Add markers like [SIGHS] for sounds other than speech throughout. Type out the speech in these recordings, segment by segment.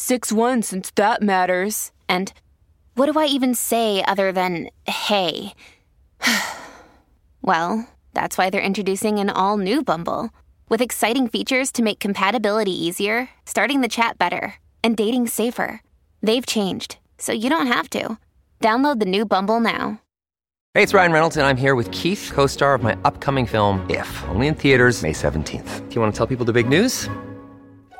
6 1 since that matters. And what do I even say other than hey? [SIGHS] well, that's why they're introducing an all new Bumble with exciting features to make compatibility easier, starting the chat better, and dating safer. They've changed, so you don't have to. Download the new Bumble now. Hey, it's Ryan Reynolds, and I'm here with Keith, co star of my upcoming film, If, only in theaters, May 17th. Do you want to tell people the big news?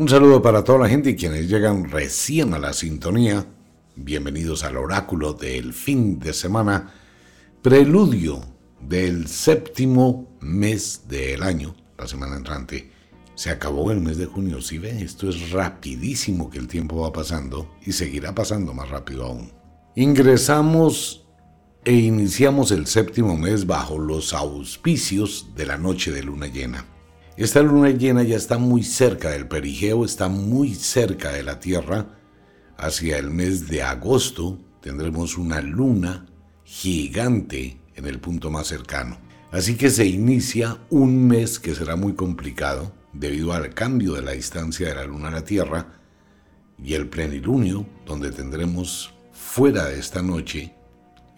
Un saludo para toda la gente y quienes llegan recién a la sintonía. Bienvenidos al oráculo del fin de semana, preludio del séptimo mes del año, la semana entrante. Se acabó el mes de junio, si ¿sí ven, esto es rapidísimo que el tiempo va pasando y seguirá pasando más rápido aún. Ingresamos e iniciamos el séptimo mes bajo los auspicios de la noche de luna llena. Esta luna llena ya está muy cerca del perigeo, está muy cerca de la Tierra. Hacia el mes de agosto tendremos una luna gigante en el punto más cercano. Así que se inicia un mes que será muy complicado debido al cambio de la distancia de la luna a la Tierra y el plenilunio, donde tendremos fuera de esta noche,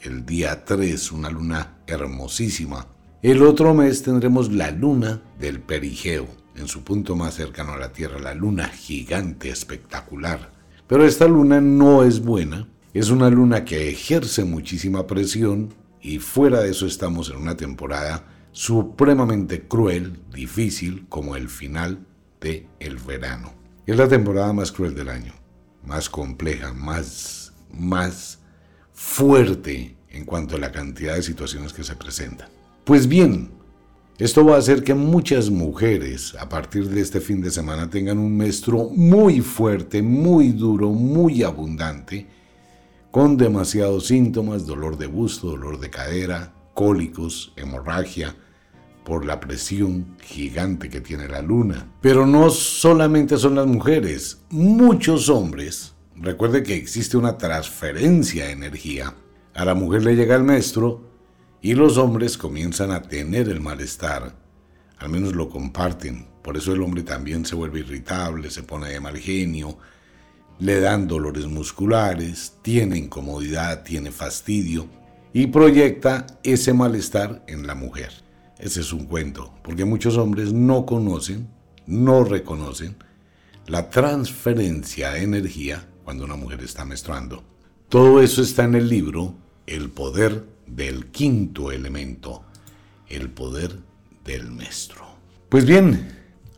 el día 3, una luna hermosísima el otro mes tendremos la luna del perigeo, en su punto más cercano a la Tierra, la luna gigante espectacular. Pero esta luna no es buena, es una luna que ejerce muchísima presión y fuera de eso estamos en una temporada supremamente cruel, difícil, como el final de el verano. Es la temporada más cruel del año, más compleja, más, más fuerte en cuanto a la cantidad de situaciones que se presentan. Pues bien, esto va a hacer que muchas mujeres a partir de este fin de semana tengan un menstruo muy fuerte, muy duro, muy abundante, con demasiados síntomas, dolor de busto, dolor de cadera, cólicos, hemorragia, por la presión gigante que tiene la luna. Pero no solamente son las mujeres, muchos hombres, recuerde que existe una transferencia de energía, a la mujer le llega el menstruo, y los hombres comienzan a tener el malestar, al menos lo comparten, por eso el hombre también se vuelve irritable, se pone de mal genio, le dan dolores musculares, tiene incomodidad, tiene fastidio y proyecta ese malestar en la mujer. Ese es un cuento, porque muchos hombres no conocen, no reconocen la transferencia de energía cuando una mujer está menstruando. Todo eso está en el libro El poder del quinto elemento, el poder del maestro. Pues bien,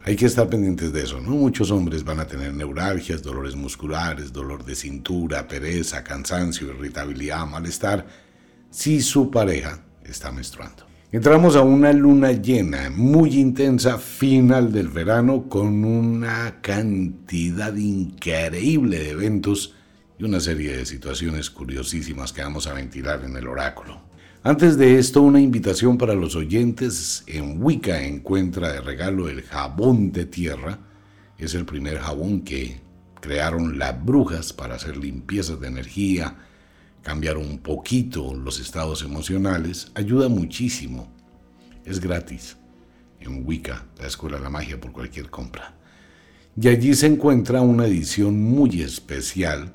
hay que estar pendientes de eso, ¿no? Muchos hombres van a tener neuralgias, dolores musculares, dolor de cintura, pereza, cansancio, irritabilidad, malestar, si su pareja está menstruando. Entramos a una luna llena muy intensa, final del verano, con una cantidad increíble de eventos y una serie de situaciones curiosísimas que vamos a ventilar en el oráculo. Antes de esto, una invitación para los oyentes. En Wicca encuentra de regalo el jabón de tierra. Es el primer jabón que crearon las brujas para hacer limpiezas de energía, cambiar un poquito los estados emocionales, ayuda muchísimo. Es gratis en Wicca, la Escuela de la Magia, por cualquier compra. Y allí se encuentra una edición muy especial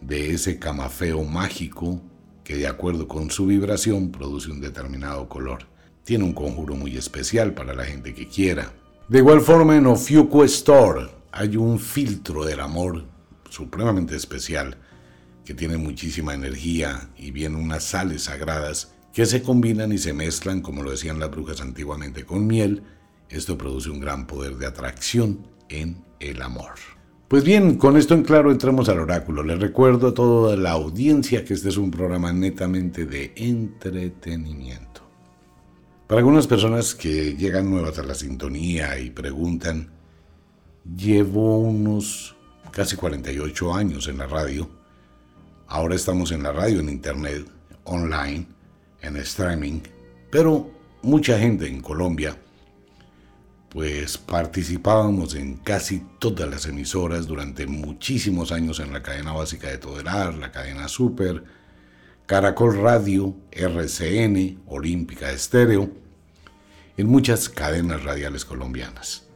de ese camafeo mágico que de acuerdo con su vibración produce un determinado color. Tiene un conjuro muy especial para la gente que quiera. De igual forma en Ofiuco Store hay un filtro del amor supremamente especial que tiene muchísima energía y viene unas sales sagradas que se combinan y se mezclan, como lo decían las brujas antiguamente, con miel. Esto produce un gran poder de atracción en el amor. Pues bien, con esto en claro entramos al oráculo. Les recuerdo a toda la audiencia que este es un programa netamente de entretenimiento. Para algunas personas que llegan nuevas a la sintonía y preguntan, llevo unos casi 48 años en la radio. Ahora estamos en la radio, en internet, online, en streaming, pero mucha gente en Colombia pues participábamos en casi todas las emisoras durante muchísimos años en la cadena básica de Todelar, la cadena Super, Caracol Radio, RCN, Olímpica Estéreo, en muchas cadenas radiales colombianas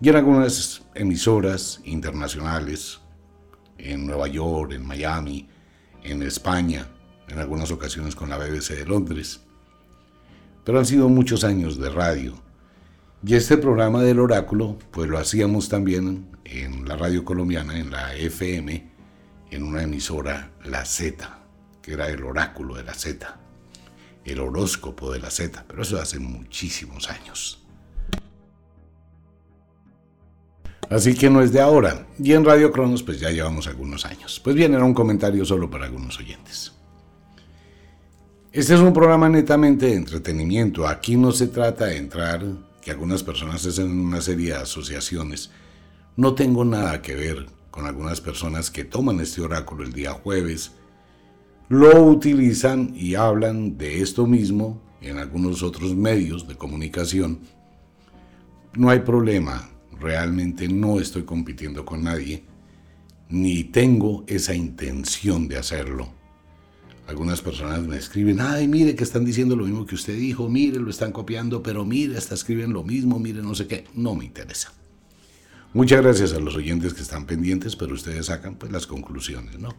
y en algunas emisoras internacionales, en Nueva York, en Miami, en España, en algunas ocasiones con la BBC de Londres. Pero han sido muchos años de radio y este programa del oráculo, pues lo hacíamos también en la radio colombiana, en la FM, en una emisora, La Z, que era el oráculo de la Z, el horóscopo de la Z, pero eso hace muchísimos años. Así que no es de ahora. Y en Radio Cronos pues ya llevamos algunos años. Pues bien, era un comentario solo para algunos oyentes. Este es un programa netamente de entretenimiento. Aquí no se trata de entrar que algunas personas hacen una serie de asociaciones. No tengo nada que ver con algunas personas que toman este oráculo el día jueves, lo utilizan y hablan de esto mismo en algunos otros medios de comunicación. No hay problema, realmente no estoy compitiendo con nadie, ni tengo esa intención de hacerlo. Algunas personas me escriben, ay, mire que están diciendo lo mismo que usted dijo, mire, lo están copiando, pero mire, hasta escriben lo mismo, mire, no sé qué. No me interesa. Muchas gracias a los oyentes que están pendientes, pero ustedes sacan pues las conclusiones, ¿no?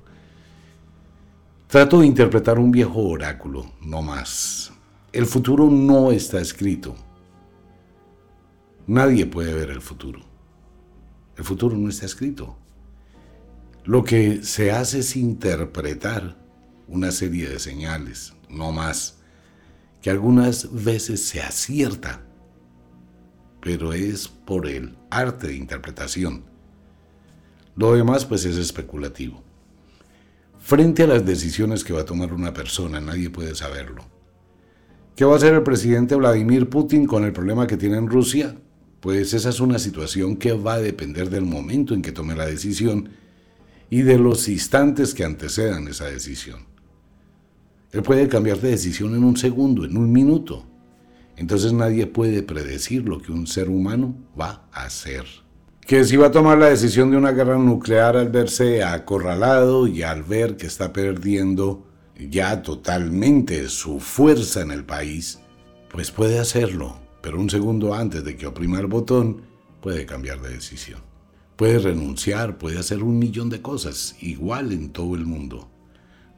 Trato de interpretar un viejo oráculo, no más. El futuro no está escrito. Nadie puede ver el futuro. El futuro no está escrito. Lo que se hace es interpretar una serie de señales, no más, que algunas veces se acierta, pero es por el arte de interpretación. Lo demás pues es especulativo. Frente a las decisiones que va a tomar una persona, nadie puede saberlo. ¿Qué va a hacer el presidente Vladimir Putin con el problema que tiene en Rusia? Pues esa es una situación que va a depender del momento en que tome la decisión y de los instantes que antecedan esa decisión. Él puede cambiar de decisión en un segundo, en un minuto. Entonces nadie puede predecir lo que un ser humano va a hacer. Que si va a tomar la decisión de una guerra nuclear al verse acorralado y al ver que está perdiendo ya totalmente su fuerza en el país, pues puede hacerlo, pero un segundo antes de que oprima el botón, puede cambiar de decisión. Puede renunciar, puede hacer un millón de cosas, igual en todo el mundo.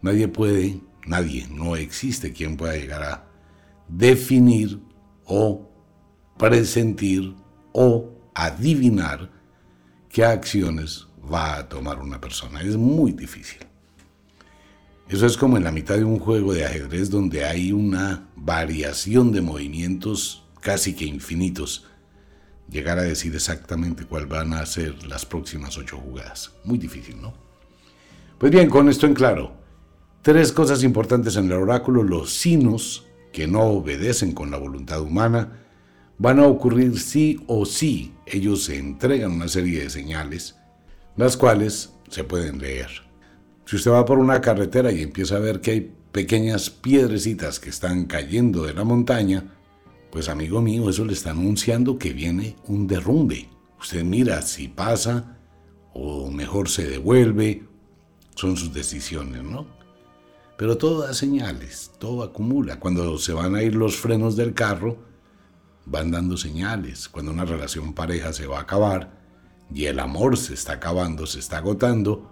Nadie puede Nadie, no existe quien pueda llegar a definir o presentir o adivinar qué acciones va a tomar una persona. Es muy difícil. Eso es como en la mitad de un juego de ajedrez donde hay una variación de movimientos casi que infinitos. Llegar a decir exactamente cuál van a ser las próximas ocho jugadas. Muy difícil, ¿no? Pues bien, con esto en claro, Tres cosas importantes en el oráculo. Los sinos, que no obedecen con la voluntad humana, van a ocurrir sí o sí. Ellos se entregan una serie de señales, las cuales se pueden leer. Si usted va por una carretera y empieza a ver que hay pequeñas piedrecitas que están cayendo de la montaña, pues amigo mío, eso le está anunciando que viene un derrumbe. Usted mira si pasa o mejor se devuelve, son sus decisiones, ¿no? Pero todo da señales, todo acumula. Cuando se van a ir los frenos del carro, van dando señales. Cuando una relación pareja se va a acabar y el amor se está acabando, se está agotando,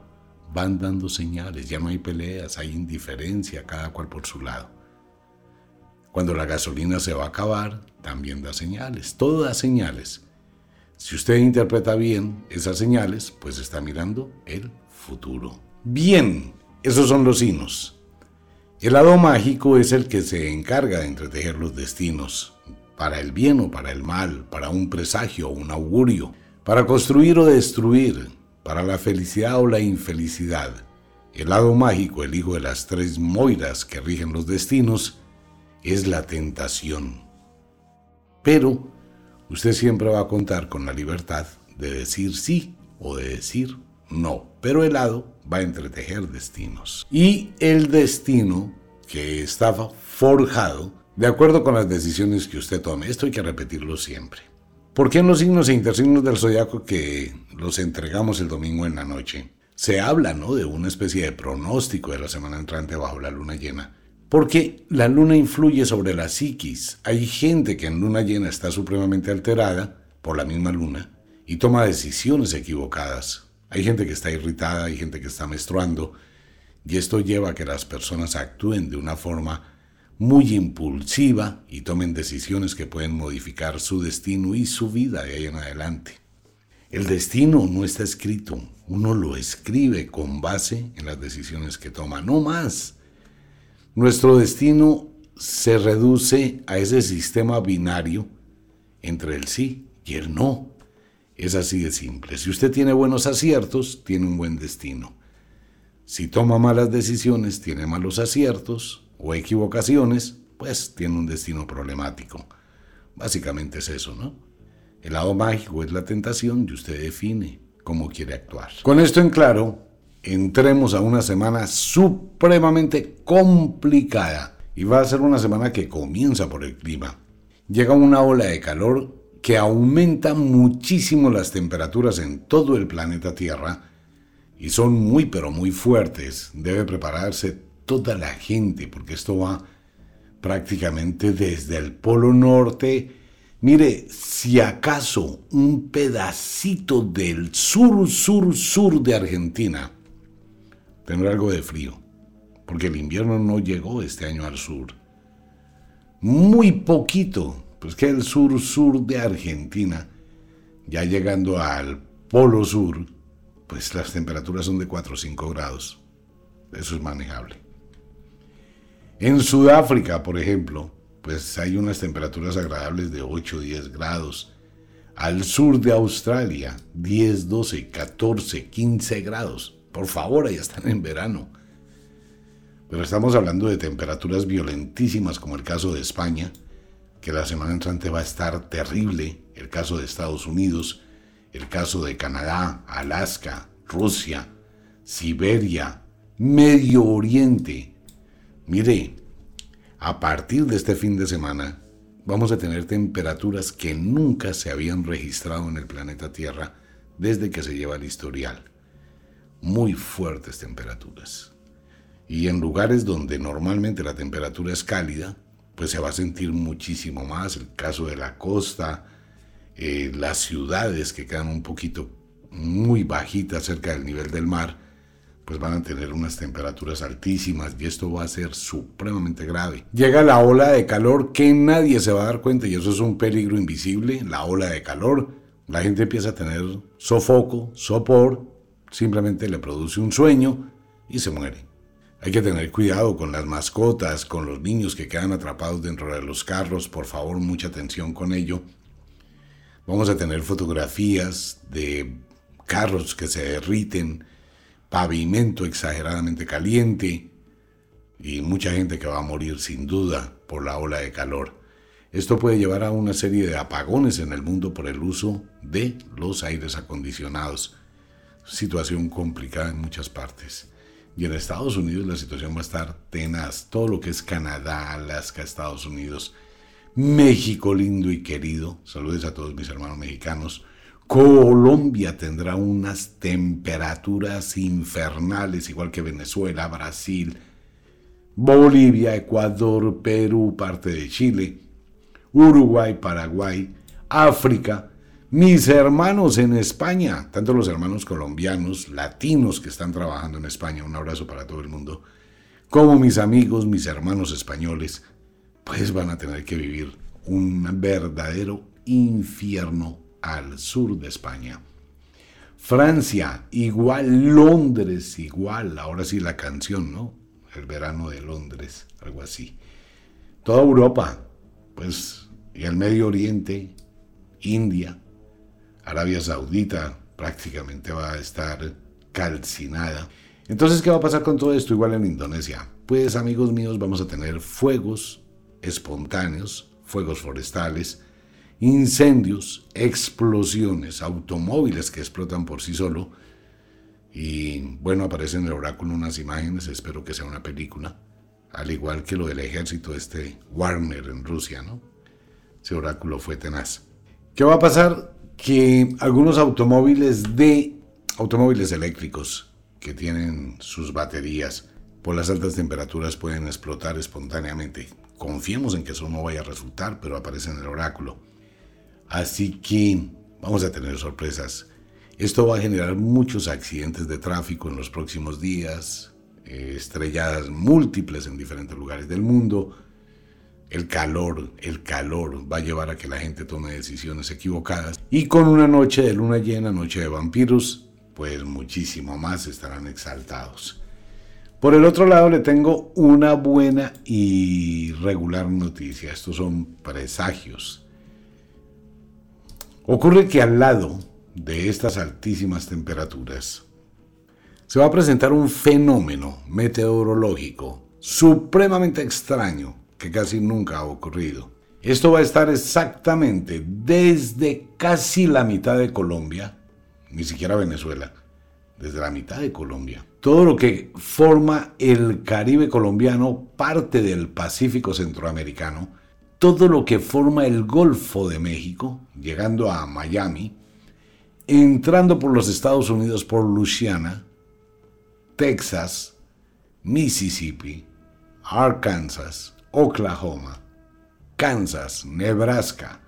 van dando señales. Ya no hay peleas, hay indiferencia, cada cual por su lado. Cuando la gasolina se va a acabar, también da señales. Todo da señales. Si usted interpreta bien esas señales, pues está mirando el futuro. Bien, esos son los signos. El lado mágico es el que se encarga de entretejer los destinos, para el bien o para el mal, para un presagio o un augurio, para construir o destruir, para la felicidad o la infelicidad. El lado mágico, el hijo de las tres moiras que rigen los destinos, es la tentación. Pero usted siempre va a contar con la libertad de decir sí o de decir no. Pero el lado va a entretejer destinos. Y el destino que estaba forjado de acuerdo con las decisiones que usted tome. Esto hay que repetirlo siempre. ¿Por qué en los signos e intersignos del zodiaco que los entregamos el domingo en la noche se habla ¿no? de una especie de pronóstico de la semana entrante bajo la luna llena? Porque la luna influye sobre la psiquis. Hay gente que en luna llena está supremamente alterada por la misma luna y toma decisiones equivocadas. Hay gente que está irritada, hay gente que está menstruando y esto lleva a que las personas actúen de una forma muy impulsiva y tomen decisiones que pueden modificar su destino y su vida de ahí en adelante. El destino no está escrito, uno lo escribe con base en las decisiones que toma, no más. Nuestro destino se reduce a ese sistema binario entre el sí y el no. Es así de simple. Si usted tiene buenos aciertos, tiene un buen destino. Si toma malas decisiones, tiene malos aciertos o equivocaciones, pues tiene un destino problemático. Básicamente es eso, ¿no? El lado mágico es la tentación y usted define cómo quiere actuar. Con esto en claro, entremos a una semana supremamente complicada y va a ser una semana que comienza por el clima. Llega una ola de calor que aumenta muchísimo las temperaturas en todo el planeta Tierra y son muy pero muy fuertes. Debe prepararse toda la gente, porque esto va prácticamente desde el Polo Norte. Mire, si acaso un pedacito del sur, sur, sur de Argentina tendrá algo de frío, porque el invierno no llegó este año al sur. Muy poquito, pues que el sur, sur de Argentina, ya llegando al Polo Sur, pues las temperaturas son de 4 o 5 grados. Eso es manejable. En Sudáfrica, por ejemplo, pues hay unas temperaturas agradables de 8 o 10 grados. Al sur de Australia, 10, 12, 14, 15 grados. Por favor, ahí están en verano. Pero estamos hablando de temperaturas violentísimas como el caso de España, que la semana entrante va a estar terrible, el caso de Estados Unidos, el caso de Canadá, Alaska, Rusia, Siberia, Medio Oriente, Mire, a partir de este fin de semana vamos a tener temperaturas que nunca se habían registrado en el planeta Tierra desde que se lleva el historial. Muy fuertes temperaturas. Y en lugares donde normalmente la temperatura es cálida, pues se va a sentir muchísimo más. El caso de la costa, eh, las ciudades que quedan un poquito muy bajitas cerca del nivel del mar, pues van a tener unas temperaturas altísimas y esto va a ser supremamente grave. Llega la ola de calor que nadie se va a dar cuenta y eso es un peligro invisible, la ola de calor. La gente empieza a tener sofoco, sopor, simplemente le produce un sueño y se muere. Hay que tener cuidado con las mascotas, con los niños que quedan atrapados dentro de los carros, por favor mucha atención con ello. Vamos a tener fotografías de carros que se derriten, pavimento exageradamente caliente y mucha gente que va a morir sin duda por la ola de calor. Esto puede llevar a una serie de apagones en el mundo por el uso de los aires acondicionados. Situación complicada en muchas partes. Y en Estados Unidos la situación va a estar tenaz. Todo lo que es Canadá, Alaska, Estados Unidos, México lindo y querido. Saludos a todos mis hermanos mexicanos Colombia tendrá unas temperaturas infernales, igual que Venezuela, Brasil, Bolivia, Ecuador, Perú, parte de Chile, Uruguay, Paraguay, África, mis hermanos en España, tanto los hermanos colombianos, latinos que están trabajando en España, un abrazo para todo el mundo, como mis amigos, mis hermanos españoles, pues van a tener que vivir un verdadero infierno al sur de España. Francia, igual, Londres, igual, ahora sí la canción, ¿no? El verano de Londres, algo así. Toda Europa, pues, y el Medio Oriente, India, Arabia Saudita prácticamente va a estar calcinada. Entonces, ¿qué va a pasar con todo esto igual en Indonesia? Pues amigos míos, vamos a tener fuegos espontáneos, fuegos forestales, incendios, explosiones, automóviles que explotan por sí solo. Y bueno, aparecen en el oráculo unas imágenes, espero que sea una película, al igual que lo del ejército este Warner en Rusia, ¿no? Ese oráculo fue tenaz. ¿Qué va a pasar? Que algunos automóviles de automóviles eléctricos que tienen sus baterías por las altas temperaturas pueden explotar espontáneamente. Confiemos en que eso no vaya a resultar, pero aparece en el oráculo. Así que vamos a tener sorpresas. Esto va a generar muchos accidentes de tráfico en los próximos días, eh, estrelladas múltiples en diferentes lugares del mundo. El calor, el calor va a llevar a que la gente tome decisiones equivocadas. Y con una noche de luna llena, noche de vampiros, pues muchísimo más estarán exaltados. Por el otro lado le tengo una buena y regular noticia. Estos son presagios Ocurre que al lado de estas altísimas temperaturas se va a presentar un fenómeno meteorológico supremamente extraño que casi nunca ha ocurrido. Esto va a estar exactamente desde casi la mitad de Colombia, ni siquiera Venezuela, desde la mitad de Colombia. Todo lo que forma el Caribe colombiano, parte del Pacífico centroamericano, todo lo que forma el Golfo de México, llegando a Miami, entrando por los Estados Unidos por Louisiana, Texas, Mississippi, Arkansas, Oklahoma, Kansas, Nebraska,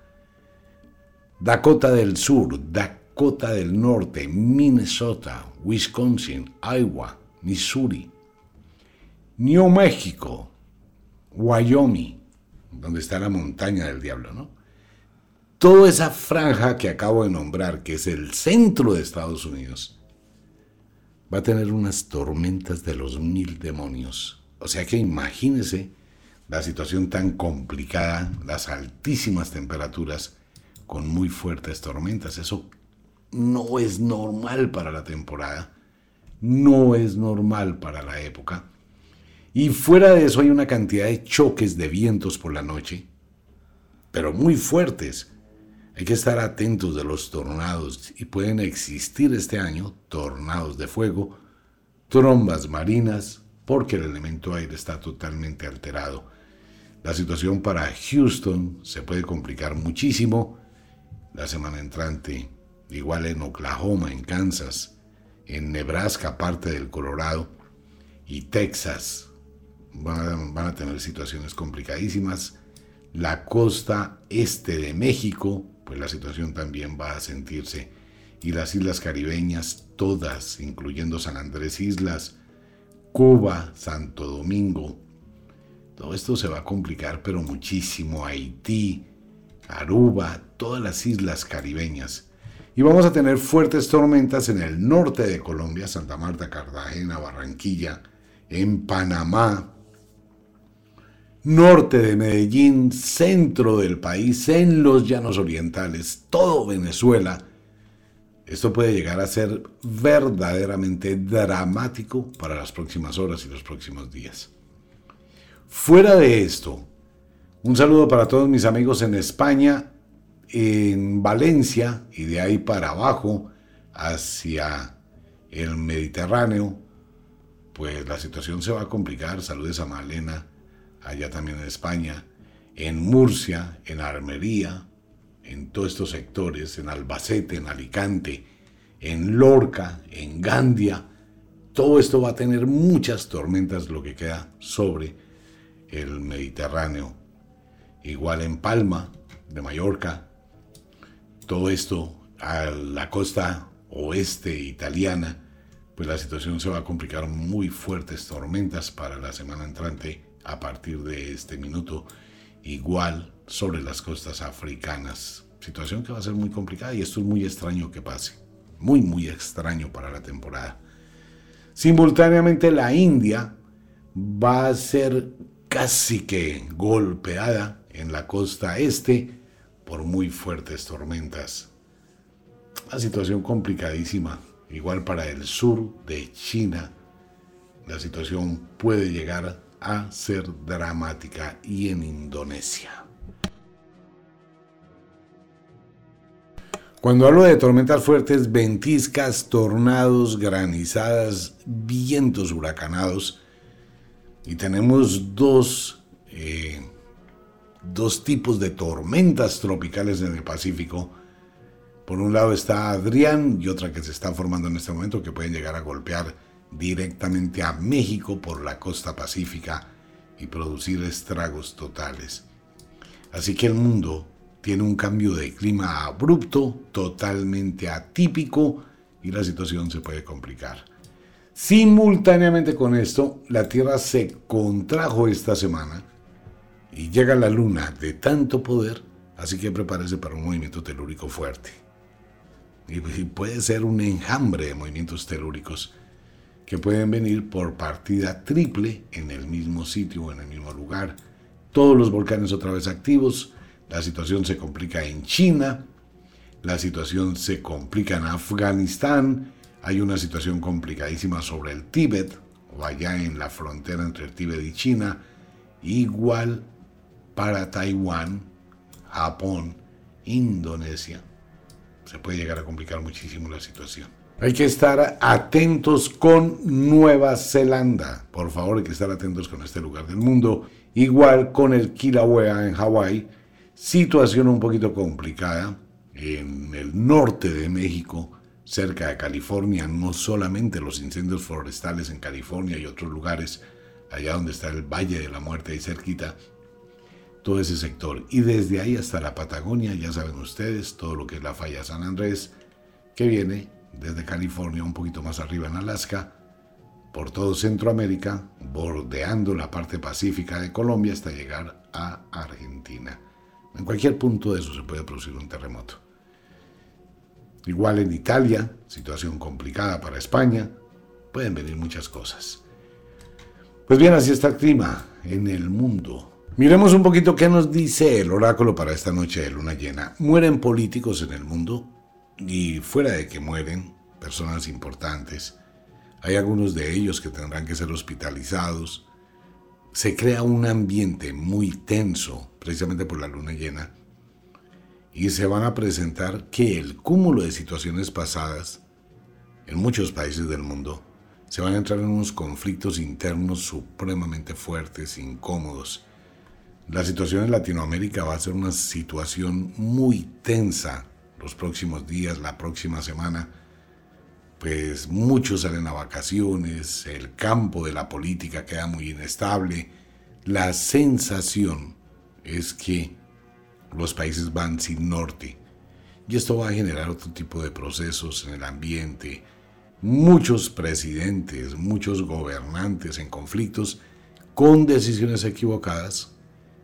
Dakota del Sur, Dakota del Norte, Minnesota, Wisconsin, Iowa, Missouri, New México, Wyoming, donde está la montaña del diablo, ¿no? Toda esa franja que acabo de nombrar, que es el centro de Estados Unidos, va a tener unas tormentas de los mil demonios. O sea que imagínese la situación tan complicada, las altísimas temperaturas con muy fuertes tormentas. Eso no es normal para la temporada, no es normal para la época. Y fuera de eso hay una cantidad de choques de vientos por la noche, pero muy fuertes. Hay que estar atentos de los tornados y pueden existir este año tornados de fuego, trombas marinas, porque el elemento aire está totalmente alterado. La situación para Houston se puede complicar muchísimo. La semana entrante, igual en Oklahoma, en Kansas, en Nebraska, parte del Colorado, y Texas, van a, tener situaciones complicadísimas. La costa este de México, pues la situación también va a sentirse. Y las islas caribeñas, todas, incluyendo San Andrés Islas, Cuba, Santo Domingo. Todo esto se va a complicar, pero muchísimo. Haití, Aruba, todas las islas caribeñas. Y vamos a tener fuertes tormentas en el norte de Colombia, Santa Marta, Cartagena, Barranquilla, en Panamá, norte de Medellín, centro del país, en los llanos orientales, todo Venezuela. Esto puede llegar a ser verdaderamente dramático para las próximas horas y los próximos días. Fuera de esto, un saludo para todos mis amigos en España, en Valencia y de ahí para abajo hacia el Mediterráneo, pues la situación se va a complicar. Saludos a Malena allá también en España, en Murcia, en Armería, en todos estos sectores, en Albacete, en Alicante, en Lorca, en Gandia. Todo esto va a tener muchas tormentas lo que queda sobre el Mediterráneo. Igual en Palma, de Mallorca. Todo esto a la costa oeste italiana, pues la situación se va a complicar muy fuertes tormentas para la semana entrante a partir de este minuto. Igual sobre las costas africanas. Situación que va a ser muy complicada y esto es muy extraño que pase. Muy, muy extraño para la temporada. Simultáneamente la India va a ser casi que golpeada en la costa este por muy fuertes tormentas. Una situación complicadísima, igual para el sur de China. La situación puede llegar a ser dramática y en Indonesia. Cuando hablo de tormentas fuertes, ventiscas, tornados, granizadas, vientos huracanados, y tenemos dos, eh, dos tipos de tormentas tropicales en el Pacífico. Por un lado está Adrián y otra que se está formando en este momento que pueden llegar a golpear directamente a México por la costa pacífica y producir estragos totales. Así que el mundo tiene un cambio de clima abrupto, totalmente atípico y la situación se puede complicar. Simultáneamente con esto, la Tierra se contrajo esta semana y llega la Luna de tanto poder, así que prepárese para un movimiento telúrico fuerte. Y puede ser un enjambre de movimientos telúricos que pueden venir por partida triple en el mismo sitio o en el mismo lugar. Todos los volcanes otra vez activos, la situación se complica en China, la situación se complica en Afganistán, hay una situación complicadísima sobre el Tíbet, o allá en la frontera entre el Tíbet y China, igual para Taiwán, Japón, Indonesia. Se puede llegar a complicar muchísimo la situación. Hay que estar atentos con Nueva Zelanda. Por favor, hay que estar atentos con este lugar del mundo. Igual con el Kilauea en Hawái Situación un poquito complicada en el norte de México, cerca de California, no solamente los incendios forestales en California y otros lugares, allá donde está el Valle de la Muerte y cerquita, todo ese sector. Y desde ahí hasta la Patagonia, ya saben ustedes, todo lo que es la falla San Andrés, que viene desde California un poquito más arriba en Alaska, por todo Centroamérica, bordeando la parte pacífica de Colombia hasta llegar a Argentina. En cualquier punto de eso se puede producir un terremoto. Igual en Italia, situación complicada para España, pueden venir muchas cosas. Pues bien, así está el clima en el mundo. Miremos un poquito qué nos dice el oráculo para esta noche de luna llena. Mueren políticos en el mundo y fuera de que mueren personas importantes, hay algunos de ellos que tendrán que ser hospitalizados, se crea un ambiente muy tenso, precisamente por la luna llena, y se van a presentar que el cúmulo de situaciones pasadas en muchos países del mundo se van a entrar en unos conflictos internos supremamente fuertes, incómodos. La situación en Latinoamérica va a ser una situación muy tensa los próximos días, la próxima semana pues muchos salen a vacaciones, el campo de la política queda muy inestable, la sensación es que los países van sin norte y esto va a generar otro tipo de procesos en el ambiente, muchos presidentes, muchos gobernantes en conflictos con decisiones equivocadas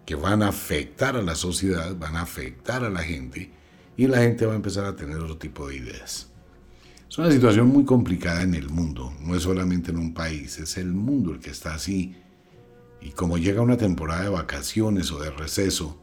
que van a afectar a la sociedad, van a afectar a la gente y la gente va a empezar a tener otro tipo de ideas. Es una situación muy complicada en el mundo, no es solamente en un país, es el mundo el que está así. Y como llega una temporada de vacaciones o de receso,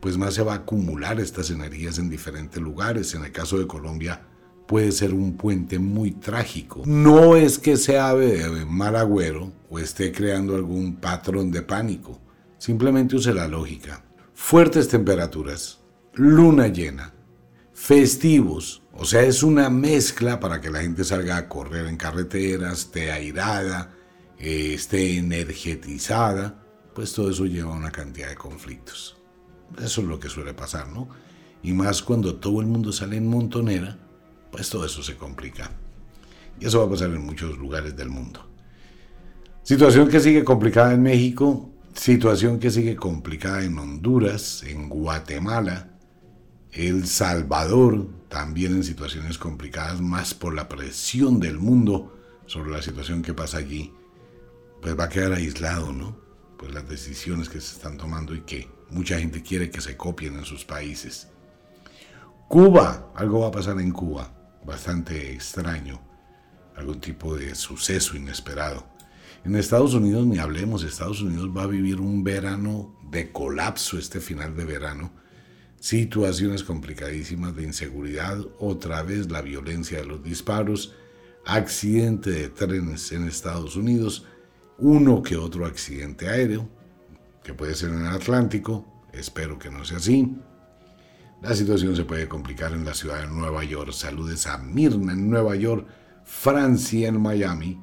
pues más se va a acumular estas energías en diferentes lugares. En el caso de Colombia puede ser un puente muy trágico. No es que sea de mal agüero o esté creando algún patrón de pánico, simplemente use la lógica. Fuertes temperaturas, luna llena, festivos, o sea, es una mezcla para que la gente salga a correr en carreteras, esté airada, eh, esté energetizada, pues todo eso lleva a una cantidad de conflictos. Eso es lo que suele pasar, ¿no? y más cuando todo el mundo sale en montonera, pues todo eso se complica. Y eso va a pasar en muchos lugares del mundo. Situación que sigue complicada en México, situación que sigue complicada en Honduras, en Guatemala, El Salvador, también en situaciones complicadas, más por la presión del mundo sobre la situación que pasa allí, pues va a quedar aislado, ¿no? Pues las decisiones que se están tomando y que mucha gente quiere que se copien en sus países. Cuba, algo va a pasar en Cuba, bastante extraño, algún tipo de suceso inesperado. En Estados Unidos, ni hablemos, Estados Unidos va a vivir un verano de colapso este final de verano, situaciones complicadísimas de inseguridad, otra vez la violencia de los disparos, accidente de trenes en Estados Unidos, uno que otro accidente aéreo, que puede ser en el Atlántico, espero que no sea así, la situación se puede complicar en la ciudad de Nueva York. Saludes a Mirna en Nueva York, Francia en Miami,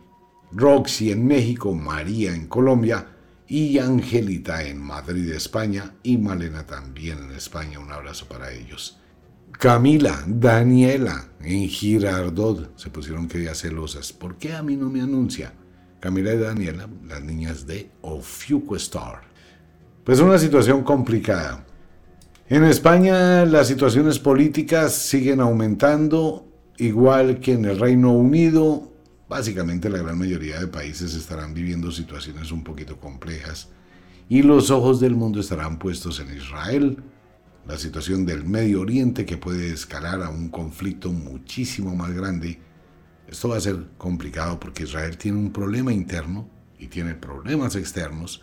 Roxy en México, María en Colombia y Angelita en Madrid, España y Malena también en España. Un abrazo para ellos. Camila, Daniela en Girardot se pusieron que celosas. ¿Por qué a mí no me anuncia? Camila y Daniela, las niñas de Ofiuco Star. Pues una situación complicada. En España las situaciones políticas siguen aumentando, igual que en el Reino Unido. Básicamente la gran mayoría de países estarán viviendo situaciones un poquito complejas y los ojos del mundo estarán puestos en Israel, la situación del Medio Oriente que puede escalar a un conflicto muchísimo más grande. Esto va a ser complicado porque Israel tiene un problema interno y tiene problemas externos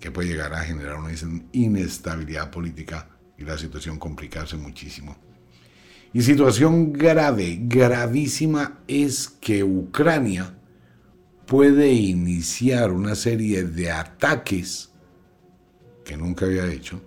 que puede llegar a generar una inestabilidad política y la situación complicarse muchísimo. Y situación grave, gravísima, es que Ucrania puede iniciar una serie de ataques que nunca había hecho.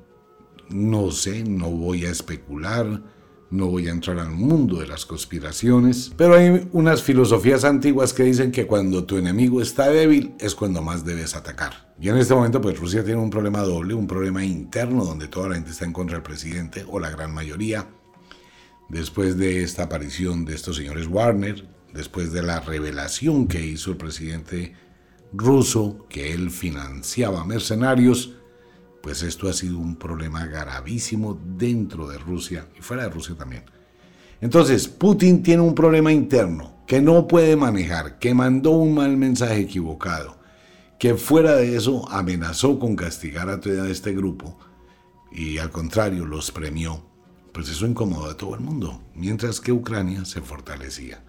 No sé, no voy a especular, no voy a entrar al mundo de las conspiraciones, pero hay unas filosofías antiguas que dicen que cuando tu enemigo está débil es cuando más debes atacar. Y en este momento pues Rusia tiene un problema doble, un problema interno donde toda la gente está en contra del presidente o la gran mayoría. Después de esta aparición de estos señores Warner, después de la revelación que hizo el presidente ruso que él financiaba mercenarios, pues esto ha sido un problema gravísimo dentro de Rusia y fuera de Rusia también. Entonces, Putin tiene un problema interno que no puede manejar, que mandó un mal mensaje equivocado, que fuera de eso amenazó con castigar a todo este grupo y al contrario los premió. Pues eso incomodó a todo el mundo, mientras que Ucrania se fortalecía.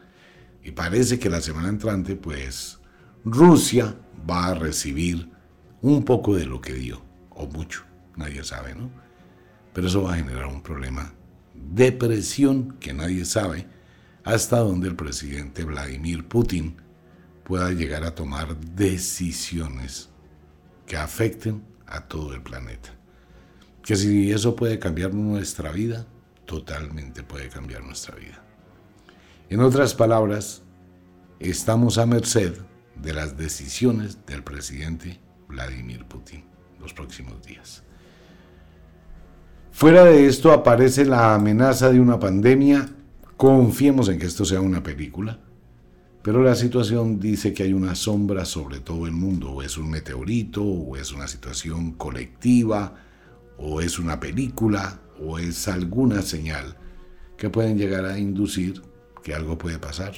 Y parece que la semana entrante, pues, Rusia va a recibir un poco de lo que dio o mucho, nadie sabe, ¿no? Pero eso va a generar un problema de presión que nadie sabe hasta donde el presidente Vladimir Putin pueda llegar a tomar decisiones que afecten a todo el planeta. Que si eso puede cambiar nuestra vida, totalmente puede cambiar nuestra vida. En otras palabras, estamos a merced de las decisiones del presidente Vladimir Putin los próximos días. Fuera de esto aparece la amenaza de una pandemia. Confiemos en que esto sea una película. Pero la situación dice que hay una sombra sobre todo el mundo. O es un meteorito, o es una situación colectiva, o es una película, o es alguna señal que pueden llegar a inducir que algo puede pasar.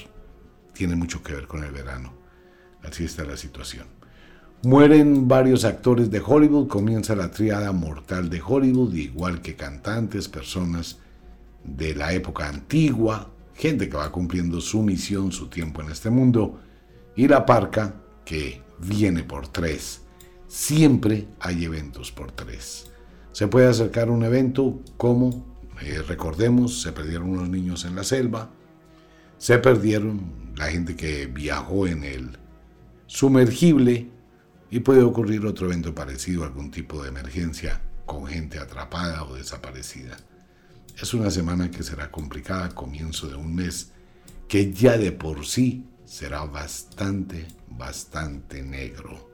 Tiene mucho que ver con el verano. Así está la situación. Mueren varios actores de Hollywood, comienza la triada mortal de Hollywood, igual que cantantes, personas de la época antigua, gente que va cumpliendo su misión, su tiempo en este mundo, y la parca que viene por tres. Siempre hay eventos por tres. Se puede acercar un evento como, eh, recordemos, se perdieron unos niños en la selva, se perdieron la gente que viajó en el sumergible, y puede ocurrir otro evento parecido, algún tipo de emergencia con gente atrapada o desaparecida. Es una semana que será complicada, comienzo de un mes que ya de por sí será bastante, bastante negro.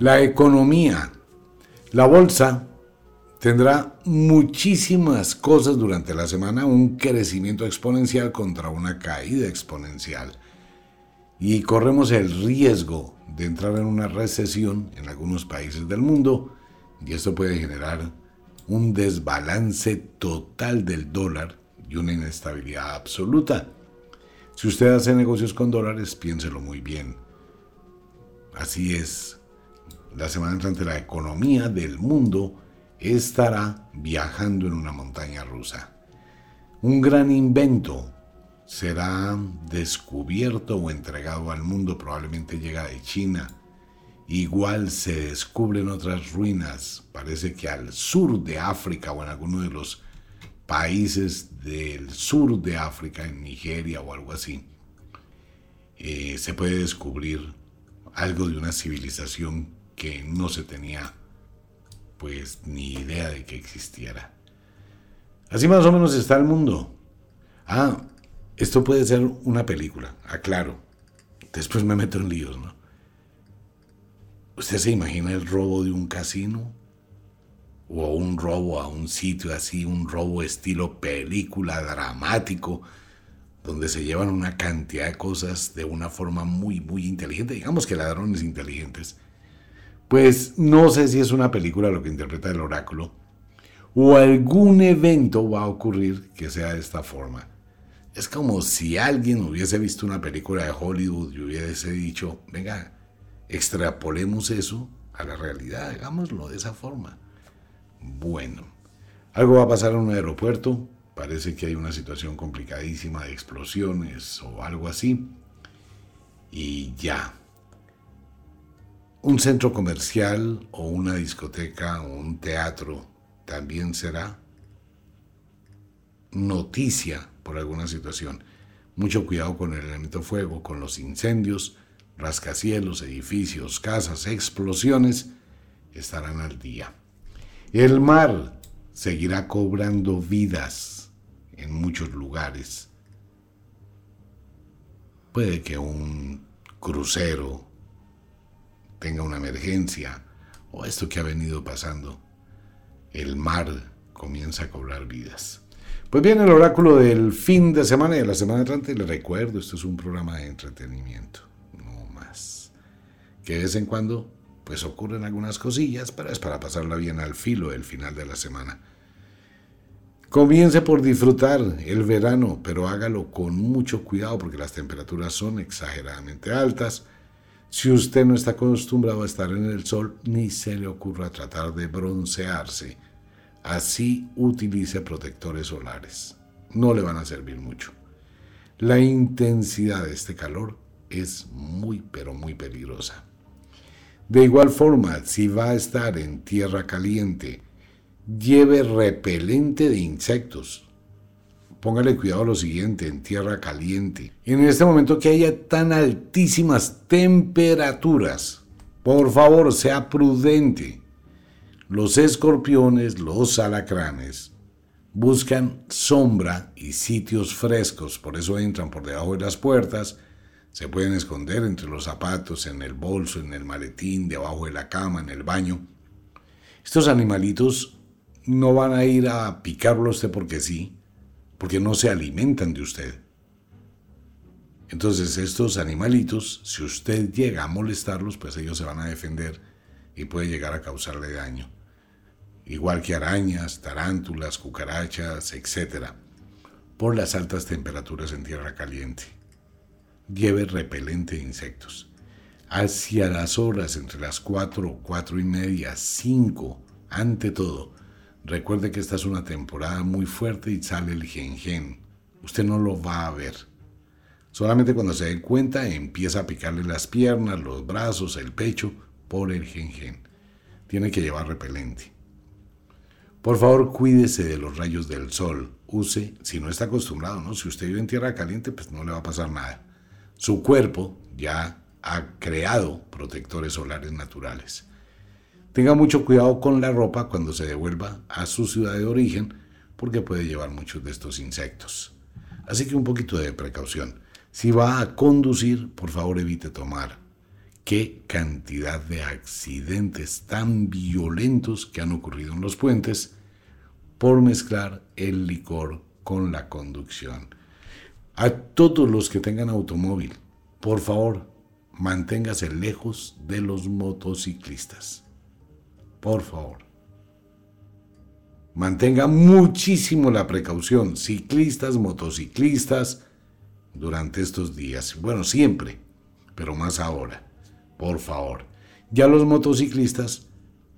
La economía. La bolsa tendrá muchísimas cosas durante la semana, un crecimiento exponencial contra una caída exponencial. Y corremos el riesgo de entrar en una recesión en algunos países del mundo y esto puede generar un desbalance total del dólar y una inestabilidad absoluta. Si usted hace negocios con dólares, piénselo muy bien. Así es. La semana entrante la economía del mundo estará viajando en una montaña rusa. Un gran invento será descubierto o entregado al mundo, probablemente llega de China. Igual se descubren otras ruinas, parece que al sur de África o en alguno de los países del sur de África, en Nigeria o algo así, eh, se puede descubrir algo de una civilización que no se tenía pues ni idea de que existiera. Así más o menos está el mundo. Ah, esto puede ser una película, aclaro. Después me meto en líos, ¿no? ¿Usted se imagina el robo de un casino? O un robo a un sitio así, un robo estilo película dramático, donde se llevan una cantidad de cosas de una forma muy, muy inteligente. Digamos que ladrones inteligentes pues no sé si es una película lo que interpreta el oráculo o algún evento va a ocurrir que sea de esta forma. Es como si alguien hubiese visto una película de Hollywood y hubiese dicho, venga, extrapolemos eso a la realidad, hagámoslo de esa forma. Bueno, algo va a pasar en un aeropuerto, parece que hay una situación complicadísima de explosiones o algo así, y ya, un centro comercial o una discoteca o un teatro también será noticia por alguna situación. Mucho cuidado con el elemento fuego, con los incendios, rascacielos, edificios, casas, explosiones estarán al día. El mar seguirá cobrando vidas en muchos lugares. Puede que un crucero tenga una emergencia o esto que ha venido pasando, el mar comienza a cobrar vidas. Pues bien, el oráculo del fin de semana y de la semana entrante, le recuerdo, esto es un programa de entretenimiento, no más. Que de vez en cuando, pues ocurren algunas cosillas, pero es para pasarla bien al filo del final de la semana. Comience por disfrutar el verano, pero hágalo con mucho cuidado porque las temperaturas son exageradamente altas si usted no está acostumbrado a estar en el sol, ni se le ocurra tratar de broncearse. Así utilice protectores solares. No le van a servir mucho. La intensidad de este calor es muy, pero muy peligrosa. De igual forma, si va a estar en tierra caliente, lleve repelente de insectos, póngale cuidado a lo siguiente, en tierra caliente. En este momento que haya tan altísimas temperaturas, por favor, sea prudente. Los escorpiones, los alacranes, buscan sombra y sitios frescos, por eso entran por debajo de las puertas, se pueden esconder entre los zapatos, en el bolso, en el maletín, debajo de la cama, en el baño. Estos animalitos no van a ir a picarlo usted porque sí, porque no se alimentan de usted. Entonces estos animalitos, si usted llega a molestarlos, pues ellos se van a defender y puede llegar a causarle daño. Igual que arañas, tarántulas, cucarachas, etc. Por las altas temperaturas en tierra caliente. Lleve repelente de insectos. Hacia las horas entre las 4, 4 y media, 5, ante todo, Recuerde que esta es una temporada muy fuerte y sale el gen Usted no lo va a ver. Solamente cuando se dé cuenta empieza a picarle las piernas, los brazos, el pecho por el gen Tiene que llevar repelente. Por favor, cuídese de los rayos del sol. Use, si no está acostumbrado, ¿no? Si usted vive en tierra caliente, pues no le va a pasar nada. Su cuerpo ya ha creado protectores solares naturales. Tenga mucho cuidado con la ropa cuando se devuelva a su ciudad de origen porque puede llevar muchos de estos insectos. Así que un poquito de precaución. Si va a conducir, por favor evite tomar. Qué cantidad de accidentes tan violentos que han ocurrido en los puentes por mezclar el licor con la conducción. A todos los que tengan automóvil, por favor, manténgase lejos de los motociclistas. Por favor. Mantenga muchísimo la precaución, ciclistas, motociclistas, durante estos días. Bueno, siempre, pero más ahora. Por favor. Ya los motociclistas,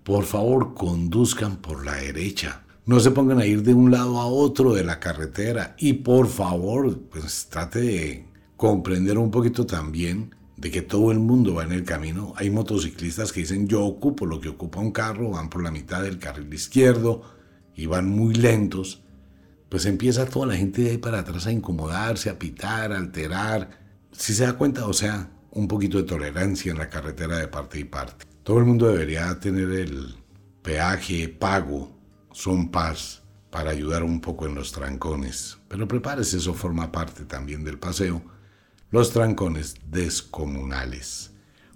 por favor, conduzcan por la derecha. No se pongan a ir de un lado a otro de la carretera. Y por favor, pues trate de comprender un poquito también de que todo el mundo va en el camino. Hay motociclistas que dicen yo ocupo lo que ocupa un carro, van por la mitad del carril izquierdo y van muy lentos. Pues empieza toda la gente de ahí para atrás a incomodarse, a pitar, a alterar. Si se da cuenta, o sea, un poquito de tolerancia en la carretera de parte y parte. Todo el mundo debería tener el peaje pago, son paz, para ayudar un poco en los trancones. Pero prepárese, eso forma parte también del paseo. Los trancones descomunales.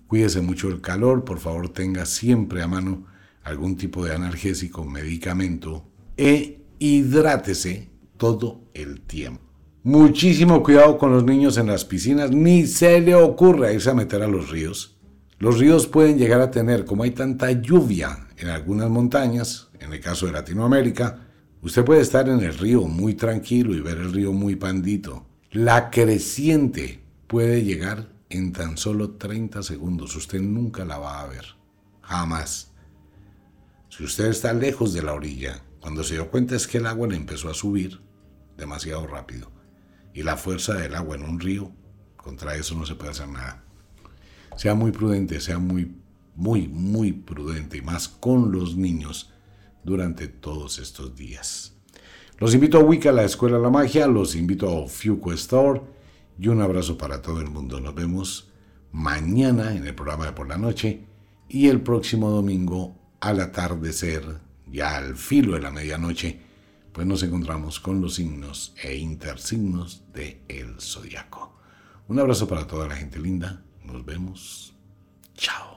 Cuídese mucho del calor, por favor tenga siempre a mano algún tipo de analgésico, medicamento e hidrátese todo el tiempo. Muchísimo cuidado con los niños en las piscinas, ni se le ocurra irse a meter a los ríos. Los ríos pueden llegar a tener, como hay tanta lluvia en algunas montañas, en el caso de Latinoamérica, usted puede estar en el río muy tranquilo y ver el río muy pandito. La creciente puede llegar en tan solo 30 segundos. Usted nunca la va a ver. Jamás. Si usted está lejos de la orilla, cuando se dio cuenta es que el agua le empezó a subir demasiado rápido. Y la fuerza del agua en un río, contra eso no se puede hacer nada. Sea muy prudente, sea muy, muy, muy prudente, y más con los niños durante todos estos días. Los invito a Wicca, la Escuela de la Magia, los invito a Fuco Store y un abrazo para todo el mundo. Nos vemos mañana en el programa de por la noche y el próximo domingo al atardecer, ya al filo de la medianoche, pues nos encontramos con los signos e intersignos de el zodiaco. Un abrazo para toda la gente linda. Nos vemos. Chao.